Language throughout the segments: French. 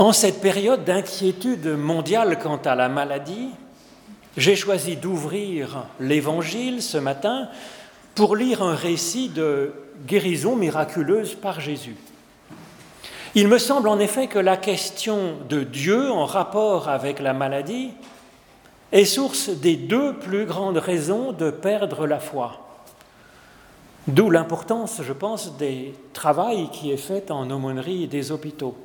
En cette période d'inquiétude mondiale quant à la maladie, j'ai choisi d'ouvrir l'Évangile ce matin pour lire un récit de guérison miraculeuse par Jésus. Il me semble en effet que la question de Dieu en rapport avec la maladie est source des deux plus grandes raisons de perdre la foi. D'où l'importance, je pense, des travaux qui est fait en aumônerie des hôpitaux.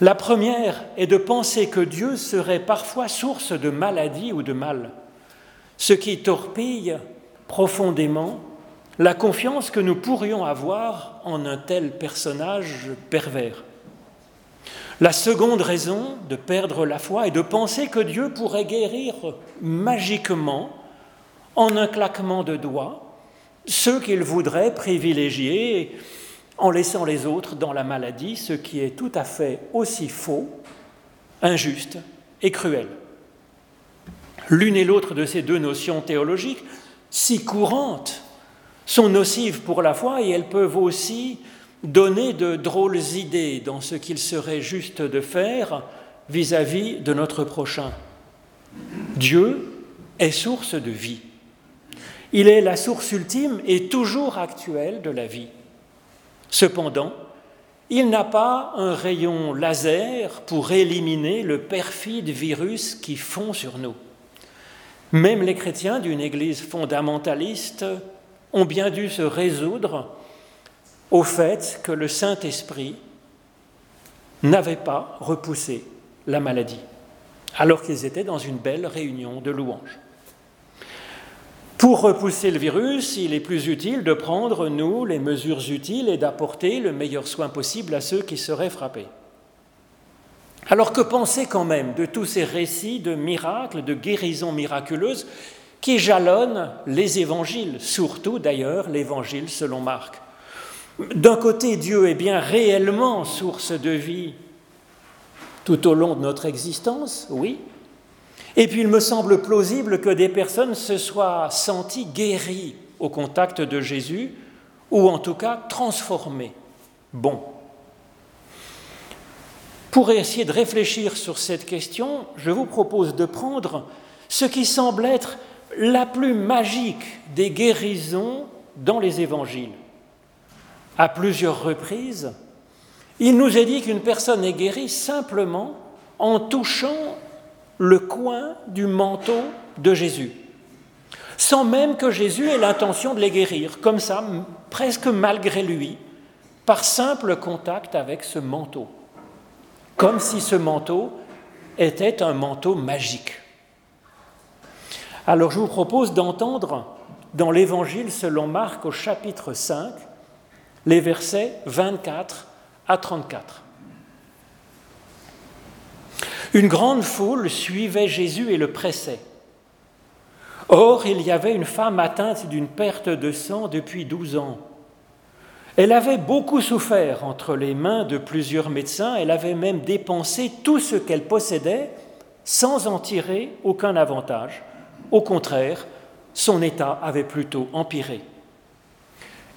La première est de penser que Dieu serait parfois source de maladie ou de mal, ce qui torpille profondément la confiance que nous pourrions avoir en un tel personnage pervers. La seconde raison de perdre la foi est de penser que Dieu pourrait guérir magiquement, en un claquement de doigts, ceux qu'il voudrait privilégier en laissant les autres dans la maladie, ce qui est tout à fait aussi faux, injuste et cruel. L'une et l'autre de ces deux notions théologiques, si courantes, sont nocives pour la foi et elles peuvent aussi donner de drôles idées dans ce qu'il serait juste de faire vis-à-vis de notre prochain. Dieu est source de vie. Il est la source ultime et toujours actuelle de la vie. Cependant, il n'a pas un rayon laser pour éliminer le perfide virus qui fond sur nous. Même les chrétiens d'une Église fondamentaliste ont bien dû se résoudre au fait que le Saint-Esprit n'avait pas repoussé la maladie, alors qu'ils étaient dans une belle réunion de louanges. Pour repousser le virus, il est plus utile de prendre, nous, les mesures utiles et d'apporter le meilleur soin possible à ceux qui seraient frappés. Alors que penser quand même de tous ces récits de miracles, de guérisons miraculeuses qui jalonnent les évangiles, surtout d'ailleurs l'évangile selon Marc? D'un côté, Dieu est bien réellement source de vie tout au long de notre existence, oui. Et puis il me semble plausible que des personnes se soient senties guéries au contact de Jésus, ou en tout cas transformées. Bon. Pour essayer de réfléchir sur cette question, je vous propose de prendre ce qui semble être la plus magique des guérisons dans les évangiles. À plusieurs reprises, il nous est dit qu'une personne est guérie simplement en touchant le coin du manteau de Jésus, sans même que Jésus ait l'intention de les guérir, comme ça, presque malgré lui, par simple contact avec ce manteau, comme si ce manteau était un manteau magique. Alors je vous propose d'entendre dans l'Évangile selon Marc au chapitre 5 les versets 24 à 34. Une grande foule suivait Jésus et le pressait. Or, il y avait une femme atteinte d'une perte de sang depuis douze ans. Elle avait beaucoup souffert entre les mains de plusieurs médecins, elle avait même dépensé tout ce qu'elle possédait sans en tirer aucun avantage. Au contraire, son état avait plutôt empiré.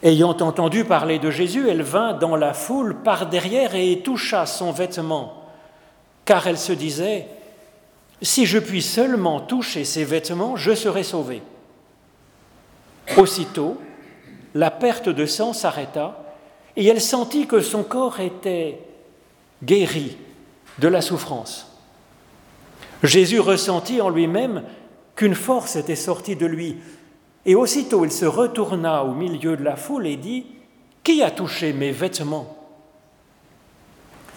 Ayant entendu parler de Jésus, elle vint dans la foule par derrière et toucha son vêtement, car elle se disait, Si je puis seulement toucher ses vêtements, je serai sauvée. Aussitôt, la perte de sang s'arrêta et elle sentit que son corps était guéri de la souffrance. Jésus ressentit en lui-même qu'une force était sortie de lui. Et aussitôt il se retourna au milieu de la foule et dit, Qui a touché mes vêtements?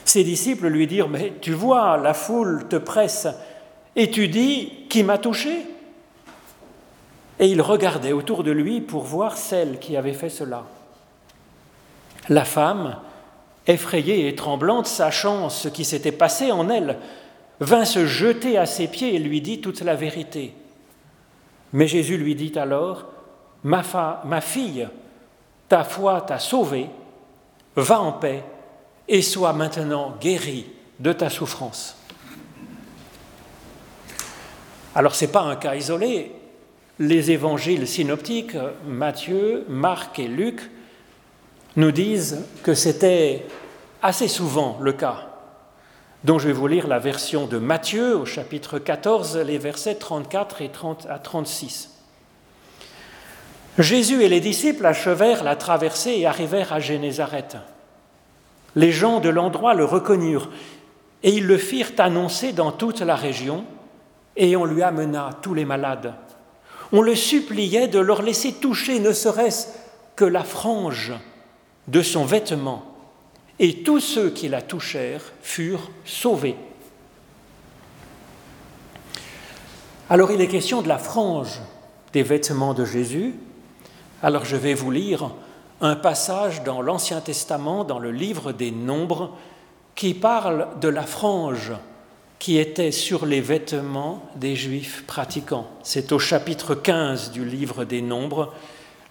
Ses disciples lui dirent, Mais tu vois, la foule te presse, et tu dis, Qui m'a touché? Et il regardait autour de lui pour voir celle qui avait fait cela. La femme, effrayée et tremblante, sachant ce qui s'était passé en elle, vint se jeter à ses pieds et lui dit toute la vérité. Mais Jésus lui dit alors, ma, ma fille, ta foi t'a sauvée, va en paix et sois maintenant guérie de ta souffrance. Alors ce n'est pas un cas isolé. Les évangiles synoptiques, Matthieu, Marc et Luc, nous disent que c'était assez souvent le cas. dont je vais vous lire la version de Matthieu au chapitre 14, les versets 34 et 30 à 36. Jésus et les disciples achevèrent la traversée et arrivèrent à Génézareth. Les gens de l'endroit le reconnurent et ils le firent annoncer dans toute la région et on lui amena tous les malades. On le suppliait de leur laisser toucher ne serait-ce que la frange de son vêtement et tous ceux qui la touchèrent furent sauvés. Alors il est question de la frange des vêtements de Jésus. Alors je vais vous lire un passage dans l'Ancien Testament, dans le livre des Nombres, qui parle de la frange qui était sur les vêtements des Juifs pratiquants. C'est au chapitre 15 du livre des Nombres,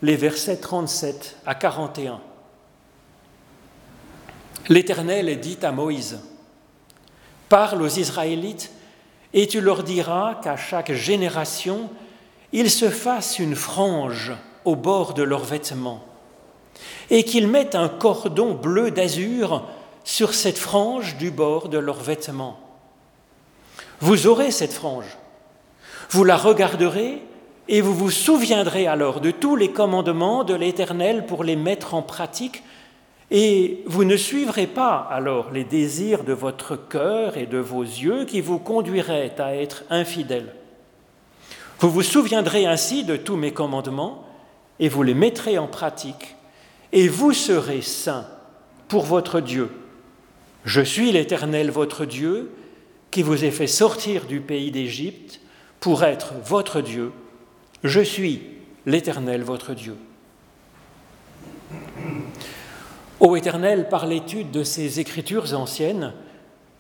les versets 37 à 41. L'Éternel dit à Moïse, Parle aux Israélites et tu leur diras qu'à chaque génération, ils se fassent une frange au bord de leurs vêtements et qu'ils mettent un cordon bleu d'azur sur cette frange du bord de leurs vêtements. Vous aurez cette frange, vous la regarderez et vous vous souviendrez alors de tous les commandements de l'Éternel pour les mettre en pratique et vous ne suivrez pas alors les désirs de votre cœur et de vos yeux qui vous conduiraient à être infidèles. Vous vous souviendrez ainsi de tous mes commandements et vous les mettrez en pratique, et vous serez saints pour votre Dieu. Je suis l'Éternel votre Dieu, qui vous ai fait sortir du pays d'Égypte pour être votre Dieu. Je suis l'Éternel votre Dieu. Ô Éternel, par l'étude de ces écritures anciennes,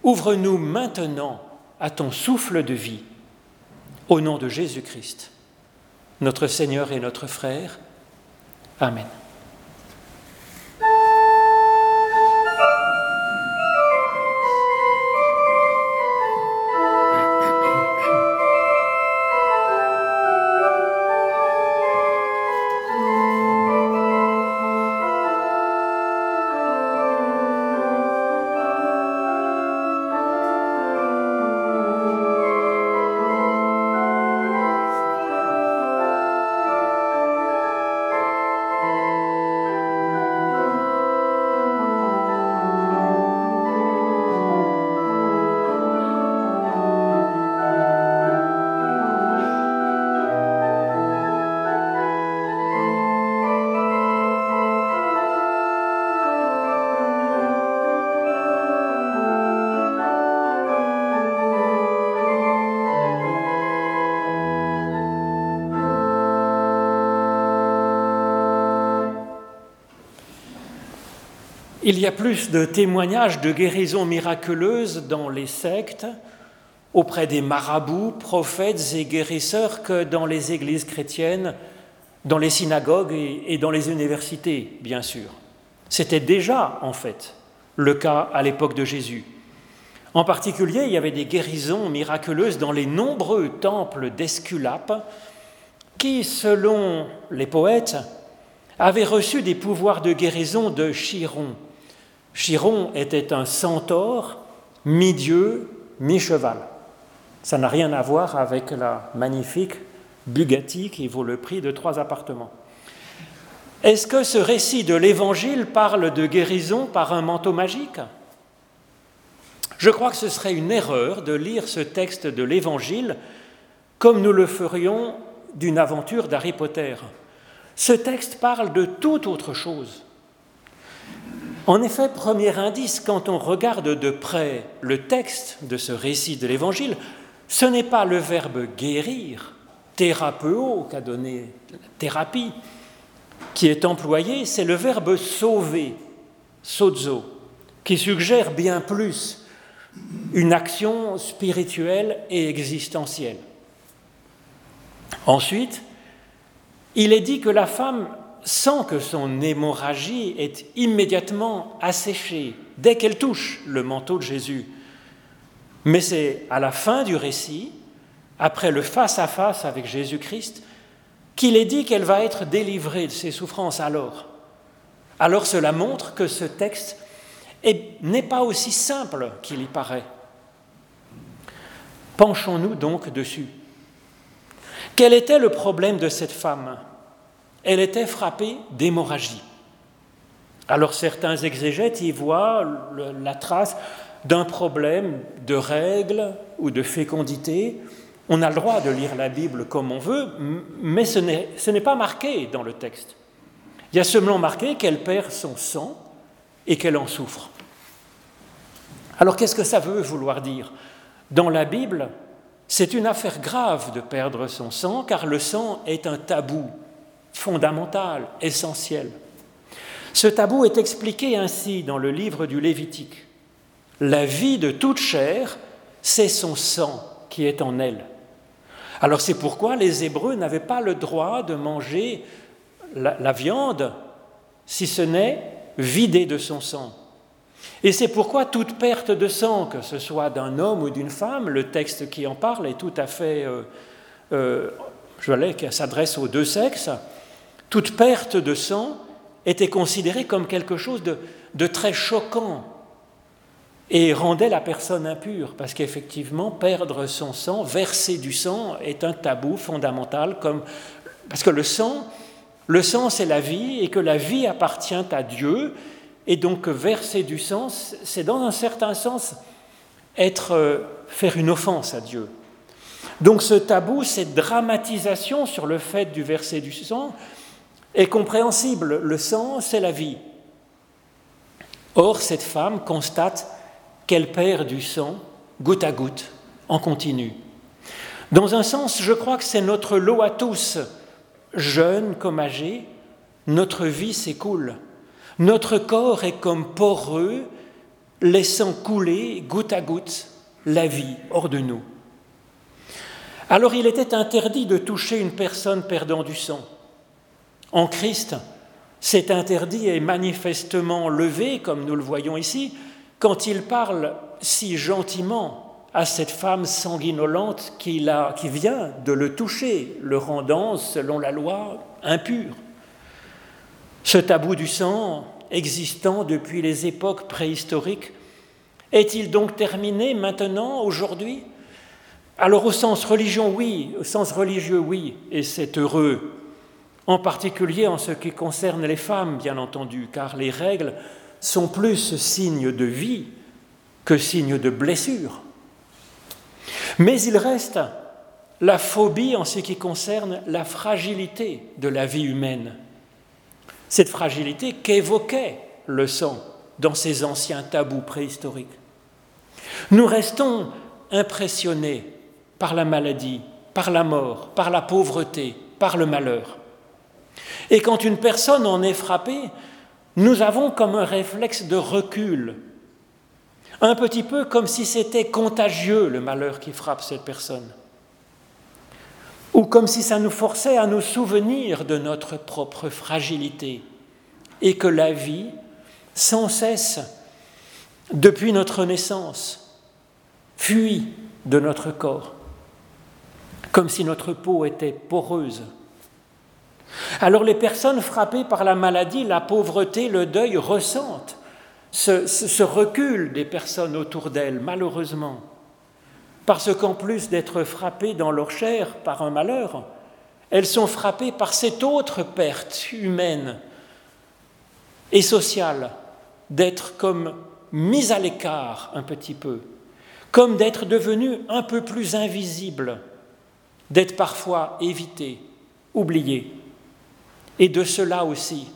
ouvre-nous maintenant à ton souffle de vie, au nom de Jésus-Christ, notre Seigneur et notre frère. Amen. Il y a plus de témoignages de guérisons miraculeuses dans les sectes, auprès des marabouts, prophètes et guérisseurs que dans les églises chrétiennes, dans les synagogues et dans les universités, bien sûr. C'était déjà, en fait, le cas à l'époque de Jésus. En particulier, il y avait des guérisons miraculeuses dans les nombreux temples d'Esculape qui, selon les poètes, avaient reçu des pouvoirs de guérison de Chiron, Chiron était un centaure, mi-dieu, mi-cheval. Ça n'a rien à voir avec la magnifique Bugatti qui vaut le prix de trois appartements. Est-ce que ce récit de l'Évangile parle de guérison par un manteau magique? Je crois que ce serait une erreur de lire ce texte de l'Évangile comme nous le ferions d'une aventure d'Harry Potter. Ce texte parle de toute autre chose. En effet, premier indice, quand on regarde de près le texte de ce récit de l'Évangile, ce n'est pas le verbe guérir, thérapeo, qu'a donné la thérapie, qui est employé, c'est le verbe sauver, sozo, qui suggère bien plus une action spirituelle et existentielle. Ensuite, il est dit que la femme sans que son hémorragie est immédiatement asséchée dès qu'elle touche le manteau de Jésus. Mais c'est à la fin du récit, après le face-à-face avec Jésus-Christ, qu'il est dit qu'elle va être délivrée de ses souffrances alors. Alors cela montre que ce texte n'est pas aussi simple qu'il y paraît. Penchons-nous donc dessus. Quel était le problème de cette femme? Elle était frappée d'hémorragie. Alors certains exégètes y voient la trace d'un problème de règles ou de fécondité. On a le droit de lire la Bible comme on veut, mais ce n'est pas marqué dans le texte. Il y a seulement marqué qu'elle perd son sang et qu'elle en souffre. Alors qu'est-ce que ça veut vouloir dire? Dans la Bible, c'est une affaire grave de perdre son sang, car le sang est un tabou fondamental, essentiel. Ce tabou est expliqué ainsi dans le livre du Lévitique. La vie de toute chair, c'est son sang qui est en elle. Alors c'est pourquoi les Hébreux n'avaient pas le droit de manger la, viande si ce n'est vidée de son sang. Et c'est pourquoi toute perte de sang, que ce soit d'un homme ou d'une femme, le texte qui en parle est tout à fait, euh, euh, je voulais qu'elle s'adresse aux deux sexes, toute perte de sang était considérée comme quelque chose de très choquant et rendait la personne impure, parce qu'effectivement, perdre son sang, verser du sang, est un tabou fondamental, parce que le sang, le sang c'est la vie, et que la vie appartient à Dieu, et donc verser du sang, c'est dans un certain sens être, euh, faire une offense à Dieu. Donc ce tabou, cette dramatisation sur le fait du verser du sang, est compréhensible. Le sang, c'est la vie. Or, cette femme constate qu'elle perd du sang goutte à goutte, en continu. Dans un sens, je crois que c'est notre lot à tous, jeunes comme âgés, notre vie s'écoule. Notre corps est comme poreux, laissant couler goutte à goutte la vie hors de nous. Alors il était interdit de toucher une personne perdant du sang. En Christ, cet interdit est manifestement levé, comme nous le voyons ici, quand il parle si gentiment à cette femme sanguinolente qui, vient de le toucher, le rendant, selon la loi, impur. Ce tabou du sang, existant depuis les époques préhistoriques, est-il donc terminé maintenant, aujourd'hui? Alors au sens religion, oui, au sens religieux, oui, et c'est heureux, en particulier en ce qui concerne les femmes, bien entendu, car les règles sont plus signes de vie que signes de blessure. Mais il reste la phobie en ce qui concerne la fragilité de la vie humaine. Cette fragilité qu'évoquait le sang dans ces anciens tabous préhistoriques. Nous restons impressionnés par la maladie, par la mort, par la pauvreté, par le malheur. Et quand une personne en est frappée, nous avons comme un réflexe de recul, un petit peu comme si c'était contagieux le malheur qui frappe cette personne, ou comme si ça nous forçait à nous souvenir de notre propre fragilité, et que la vie, sans cesse, depuis notre naissance, fuit de notre corps, comme si notre peau était poreuse alors les personnes frappées par la maladie, la pauvreté, le deuil ressentent ce, recul des personnes autour d'elles, malheureusement. Parce qu'en plus d'être frappées dans leur chair par un malheur, elles sont frappées par cette autre perte humaine et sociale, d'être comme mises à l'écart un petit peu, comme d'être devenues un peu plus invisibles, d'être parfois évitées, oubliées. Et de cela aussi,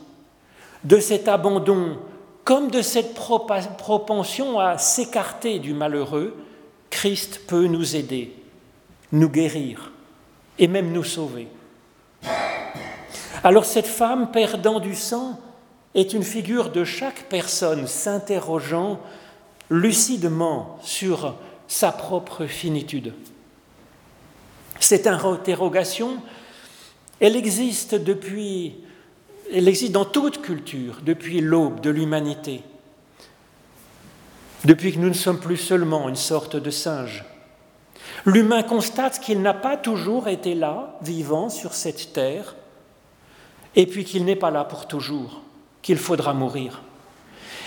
de cet abandon, comme de cette propension à s'écarter du malheureux, Christ peut nous aider, nous guérir et même nous sauver. Alors cette femme perdant du sang est une figure de chaque personne s'interrogeant lucidement sur sa propre finitude. Cette interrogation elle existe depuis, elle existe dans toute culture, depuis l'aube de l'humanité, depuis que nous ne sommes plus seulement une sorte de singe. L'humain constate qu'il n'a pas toujours été là, vivant sur cette terre, et puis qu'il n'est pas là pour toujours, qu'il faudra mourir.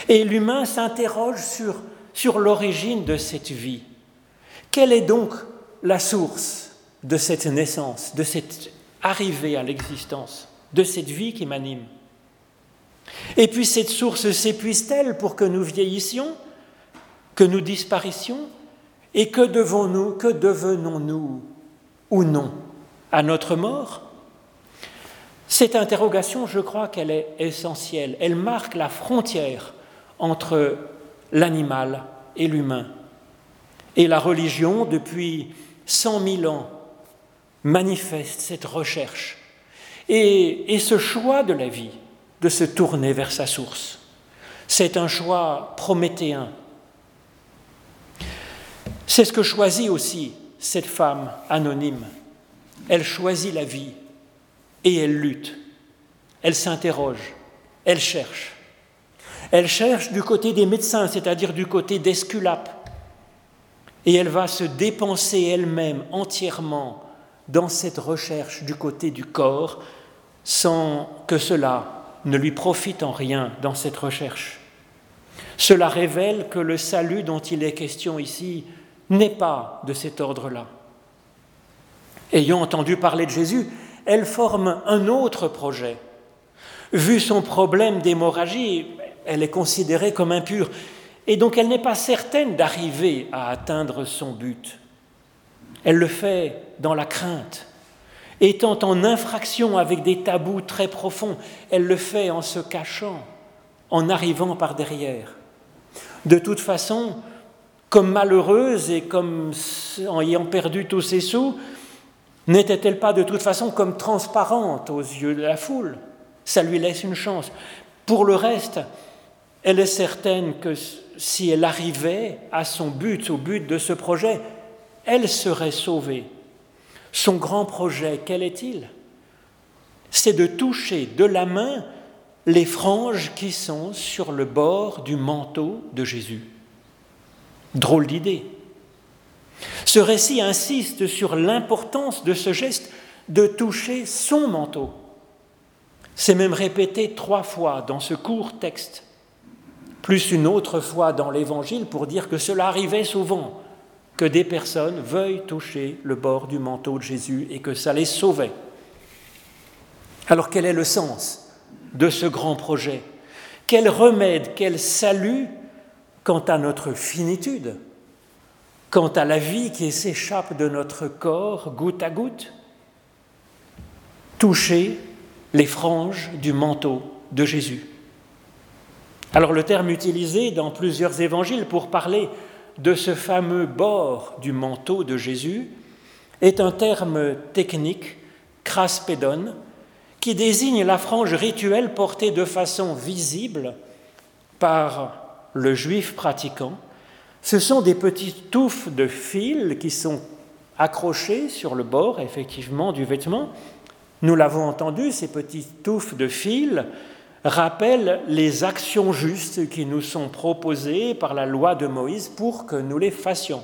Et l'humain s'interroge sur, sur l'origine de cette vie. Quelle est donc la source de cette naissance, de cette arrivée à l'existence, de cette vie qui m'anime. Et puis cette source s'épuise-t-elle pour que nous vieillissions, que nous disparissions Et que devons-nous, que devenons-nous ou non à notre mort? Cette interrogation, je crois qu'elle est essentielle. Elle marque la frontière entre l'animal et l'humain. Et la religion, depuis cent mille ans, manifeste cette recherche et, ce choix de la vie de se tourner vers sa source. C'est un choix prométhéen. C'est ce que choisit aussi cette femme anonyme. Elle choisit la vie et elle lutte. Elle s'interroge, elle cherche. Elle cherche du côté des médecins, c'est-à-dire du côté d'Esculape. Et elle va se dépenser elle-même entièrement dans cette recherche du côté du corps sans que cela ne lui profite en rien dans cette recherche. Cela révèle que le salut dont il est question ici n'est pas de cet ordre-là. Ayant entendu parler de Jésus, elle forme un autre projet. Vu son problème d'hémorragie, elle est considérée comme impure, et donc elle n'est pas certaine d'arriver à atteindre son but. Elle le fait dans la crainte, étant en infraction avec des tabous très profonds, elle le fait en se cachant, en arrivant par derrière. De toute façon, comme malheureuse et comme en ayant perdu tous ses sous, n'était-elle pas de toute façon comme transparente aux yeux de la foule? Ça lui laisse une chance. Pour le reste, elle est certaine que si elle arrivait à son but, au but de ce projet, elle serait sauvée. Son grand projet, quel est-il? C'est de toucher de la main les franges qui sont sur le bord du manteau de Jésus. Drôle d'idée. Ce récit insiste sur l'importance de ce geste de toucher son manteau. C'est même répété trois fois dans ce court texte, plus une autre fois dans l'Évangile pour dire que cela arrivait souvent que des personnes veuillent toucher le bord du manteau de Jésus et que ça les sauvait. Alors quel est le sens de ce grand projet? Quel remède, quel salut quant à notre finitude, quant à la vie qui s'échappe de notre corps goutte à goutte Toucher les franges du manteau de Jésus? Alors le terme utilisé dans plusieurs évangiles pour parler de ce fameux bord du manteau de Jésus est un terme technique, craspédon, qui désigne la frange rituelle portée de façon visible par le juif pratiquant. Ce sont des petites touffes de fil qui sont accrochées sur le bord, effectivement, du vêtement. Nous l'avons entendu, ces petites touffes de fil rappelle les actions justes qui nous sont proposées par la loi de Moïse pour que nous les fassions.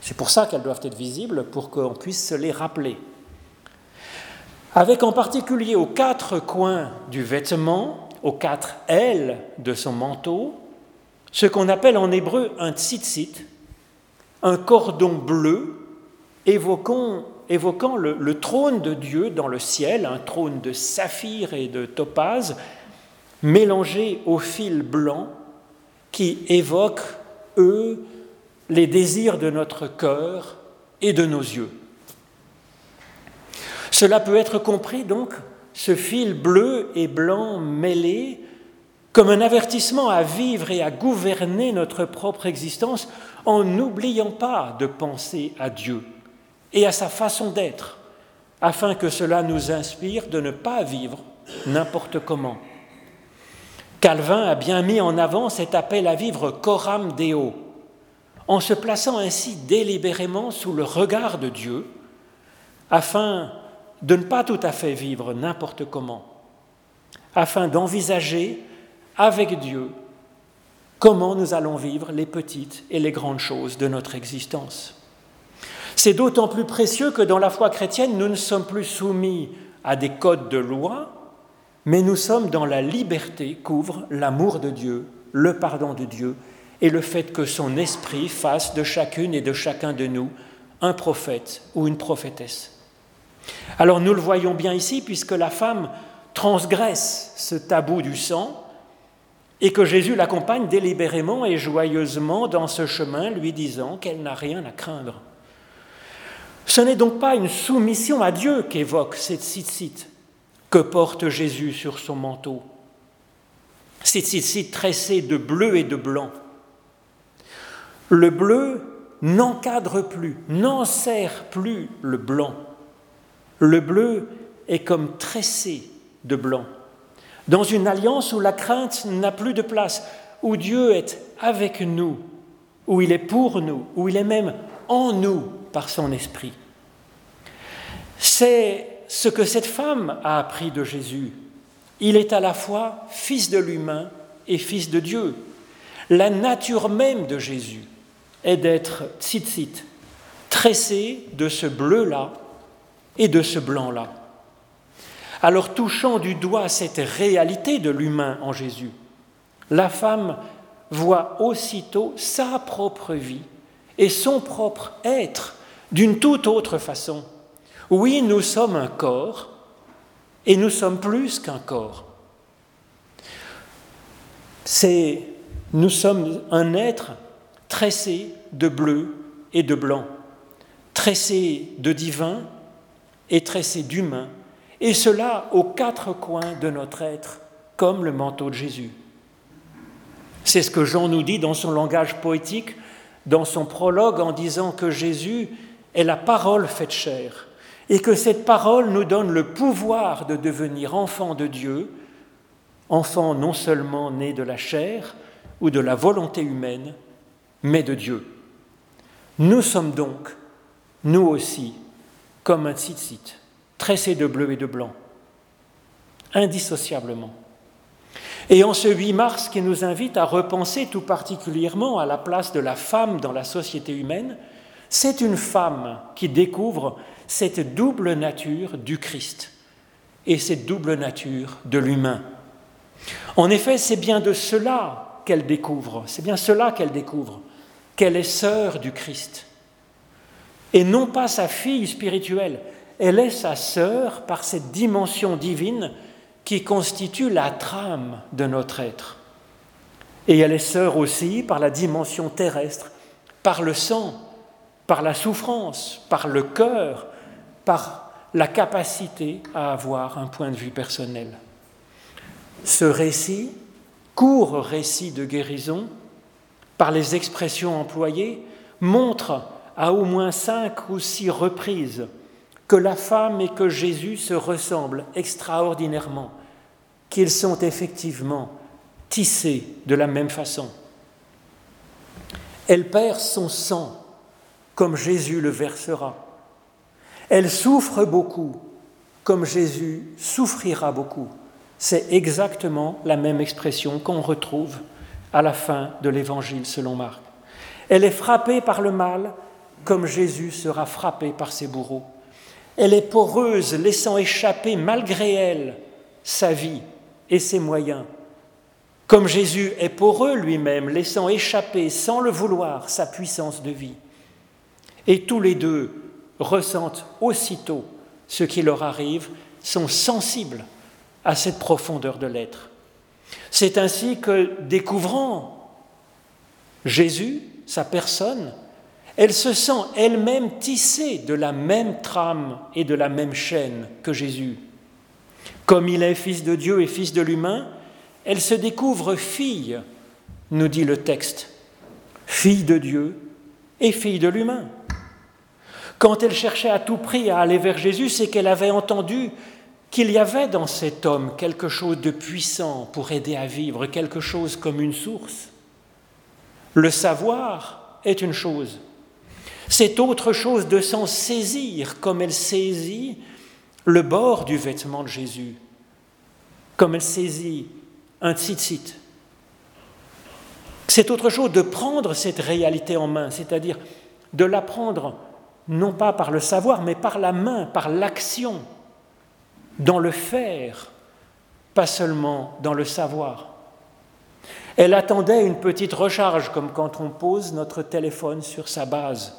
C'est pour ça qu'elles doivent être visibles, pour qu'on puisse se les rappeler. Avec en particulier aux quatre coins du vêtement, aux quatre ailes de son manteau, ce qu'on appelle en hébreu un tzitzit, un cordon bleu évoquant évoquant le, trône de Dieu dans le ciel, un trône de saphir et de topaze, mélangé au fil blanc qui évoque, eux, les désirs de notre cœur et de nos yeux. Cela peut être compris donc, ce fil bleu et blanc mêlé, comme un avertissement à vivre et à gouverner notre propre existence en n'oubliant pas de penser à Dieu et à sa façon d'être, afin que cela nous inspire de ne pas vivre n'importe comment. Calvin a bien mis en avant cet appel à vivre coram deo, en se plaçant ainsi délibérément sous le regard de Dieu, afin de ne pas tout à fait vivre n'importe comment, afin d'envisager avec Dieu comment nous allons vivre les petites et les grandes choses de notre existence. C'est d'autant plus précieux que dans la foi chrétienne, nous ne sommes plus soumis à des codes de loi, mais nous sommes dans la liberté qu'ouvre l'amour de Dieu, le pardon de Dieu et le fait que son esprit fasse de chacune et de chacun de nous un prophète ou une prophétesse. Alors nous le voyons bien ici, puisque la femme transgresse ce tabou du sang et que Jésus l'accompagne délibérément et joyeusement dans ce chemin, lui disant qu'elle n'a rien à craindre. Ce n'est donc pas une soumission à Dieu qu'évoque cette cite que porte Jésus sur son manteau. Cette cite tressée de bleu et de blanc. Le bleu n'encadre plus, n'enserre plus le blanc. Le bleu est comme tressé de blanc. Dans une alliance où la crainte n'a plus de place, où Dieu est avec nous, où il est pour nous, où il est même en nous par son esprit. C'est ce que cette femme a appris de Jésus. Il est à la fois fils de l'humain et fils de Dieu. La nature même de Jésus est d'être tzitzit, tressé de ce bleu-là et de ce blanc-là. Alors touchant du doigt cette réalité de l'humain en Jésus, la femme voit aussitôt sa propre vie et son propre être d'une toute autre façon. Oui, nous sommes un corps et nous sommes plus qu'un corps. C'est nous sommes un être tressé de bleu et de blanc, tressé de divin et tressé d'humain, et cela aux quatre coins de notre être, comme le manteau de Jésus. C'est ce que Jean nous dit dans son langage poétique, dans son prologue, en disant que Jésus est la parole faite chair, et que cette parole nous donne le pouvoir de devenir enfant de Dieu, enfant non seulement né de la chair ou de la volonté humaine, mais de Dieu. Nous sommes donc, nous aussi, comme un tzitzit, tressé de bleu et de blanc, indissociablement. Et en ce 8 mars qui nous invite à repenser tout particulièrement à la place de la femme dans la société humaine, c'est une femme qui découvre cette double nature du Christ et cette double nature de l'humain. En effet, c'est bien de cela qu'elle découvre, c'est bien cela qu'elle découvre, qu'elle est sœur du Christ. Et non pas sa fille spirituelle, elle est sa sœur par cette dimension divine qui constitue la trame de notre être. Et elle est sœur aussi par la dimension terrestre, par le sang, par la souffrance, par le cœur, par la capacité à avoir un point de vue personnel. Ce récit, court récit de guérison, par les expressions employées, montre à au moins cinq ou six reprises que la femme et que Jésus se ressemblent extraordinairement, qu'ils sont effectivement tissés de la même façon. Elle perd son sang comme Jésus le versera. Elle souffre beaucoup comme Jésus souffrira beaucoup. C'est exactement la même expression qu'on retrouve à la fin de l'Évangile selon Marc. Elle est frappée par le mal comme Jésus sera frappé par ses bourreaux. Elle est poreuse, laissant échapper malgré elle sa vie et ses moyens, comme Jésus est poreux lui-même, laissant échapper sans le vouloir sa puissance de vie. Et tous les deux ressentent aussitôt ce qui leur arrive, sont sensibles à cette profondeur de l'être. C'est ainsi que, découvrant Jésus, sa personne, elle se sent elle-même tissée de la même trame et de la même chaîne que Jésus. Comme il est fils de Dieu et fils de l'humain, elle se découvre fille, nous dit le texte, fille de Dieu et fille de l'humain. Quand elle cherchait à tout prix à aller vers Jésus, c'est qu'elle avait entendu qu'il y avait dans cet homme quelque chose de puissant pour aider à vivre, quelque chose comme une source. Le savoir est une chose. C'est autre chose de s'en saisir comme elle saisit le bord du vêtement de Jésus, comme elle saisit un tzitzit. C'est autre chose de prendre cette réalité en main, c'est-à-dire de la prendre non pas par le savoir, mais par la main, par l'action dans le faire, pas seulement dans le savoir. Elle attendait une petite recharge, comme quand on pose notre téléphone sur sa base.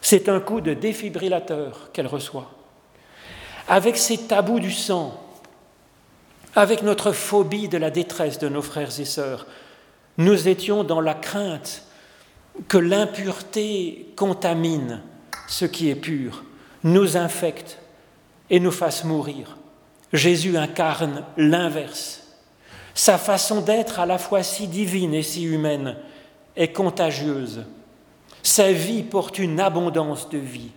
C'est un coup de défibrillateur qu'elle reçoit. Avec ses tabous du sang, avec notre phobie de la détresse de nos frères et sœurs, nous étions dans la crainte que l'impureté contamine ce qui est pur, nous infecte et nous fasse mourir. Jésus incarne l'inverse. Sa façon d'être, à la fois si divine et si humaine, est contagieuse. Sa vie porte une abondance de vie.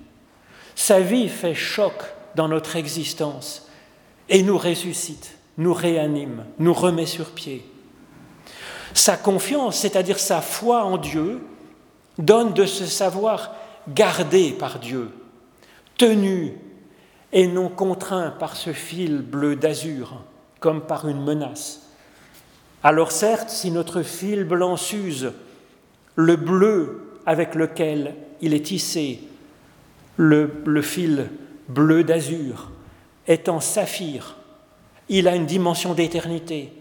Sa vie fait choc dans notre existence et nous ressuscite, nous réanime, nous remet sur pied. Sa confiance, c'est-à-dire sa foi en Dieu, donne de se savoir gardé par Dieu, tenu et non contraint par ce fil bleu d'azur, comme par une menace. Alors certes, si notre fil blanc s'use, le bleu avec lequel il est tissé, le, fil bleu d'azur, est en saphir, il a une dimension d'éternité.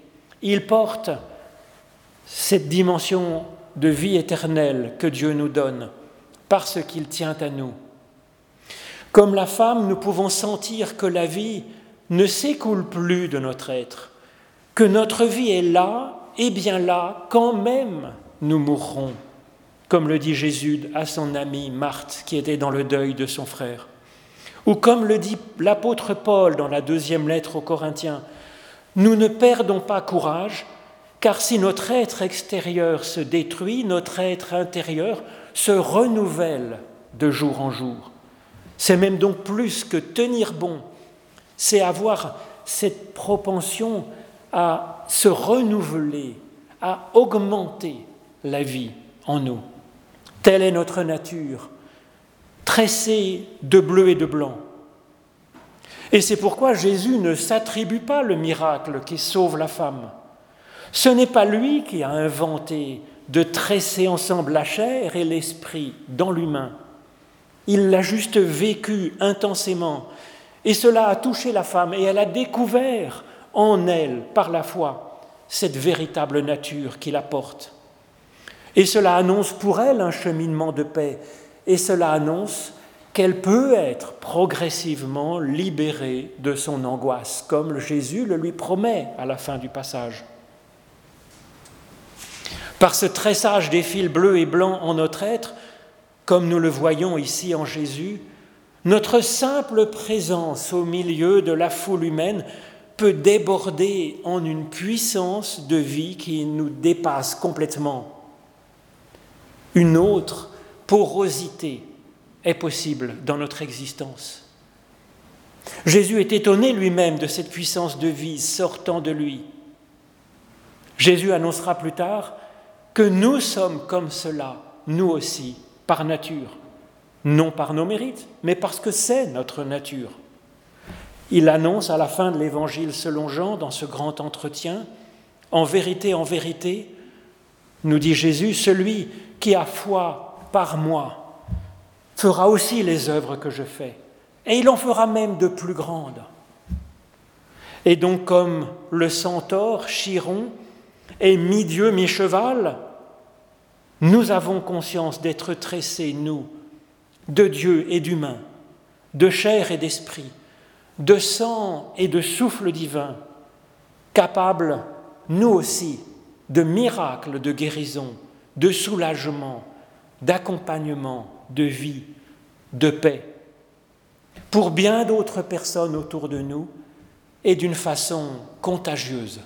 Il porte cette dimension de vie éternelle que Dieu nous donne parce qu'il tient à nous. Comme la femme, nous pouvons sentir que la vie ne s'écoule plus de notre être, que notre vie est là et bien là quand même nous mourrons, comme le dit Jésus à son amie Marthe qui était dans le deuil de son frère. Ou comme le dit l'apôtre Paul dans la deuxième lettre aux Corinthiens, nous ne perdons pas courage, car si notre être extérieur se détruit, notre être intérieur se renouvelle de jour en jour. C'est même donc plus que tenir bon, c'est avoir cette propension à se renouveler, à augmenter la vie en nous. Telle est notre nature, tressée de bleu et de blanc. Et c'est pourquoi Jésus ne s'attribue pas le miracle qui sauve la femme. Ce n'est pas lui qui a inventé de tresser ensemble la chair et l'esprit dans l'humain. Il l'a juste vécu intensément. Et cela a touché la femme et elle a découvert en elle, par la foi, cette véritable nature qu'il apporte. Et cela annonce pour elle un cheminement de paix. Et cela annonce qu'elle peut être progressivement libérée de son angoisse, comme Jésus le lui promet à la fin du passage. Par ce tressage des fils bleus et blancs en notre être, comme nous le voyons ici en Jésus, notre simple présence au milieu de la foule humaine peut déborder en une puissance de vie qui nous dépasse complètement. Une autre porosité est possible dans notre existence. Jésus est étonné lui-même de cette puissance de vie sortant de lui. Jésus annoncera plus tard que nous sommes comme cela, nous aussi, par nature, non par nos mérites, mais parce que c'est notre nature. Il annonce à la fin de l'Évangile selon Jean, dans ce grand entretien, En vérité, en vérité, nous dit Jésus, celui qui a foi par moi fera aussi les œuvres que je fais, et il en fera même de plus grandes. Et donc comme le centaure Chiron est mi-dieu, mi-cheval, nous avons conscience d'être tressés, nous, de Dieu et d'humain, de chair et d'esprit, de sang et de souffle divin, capables, nous aussi, de miracles de guérison, de soulagement, d'accompagnement, de vie, de paix, pour bien d'autres personnes autour de nous et d'une façon contagieuse.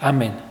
Amen.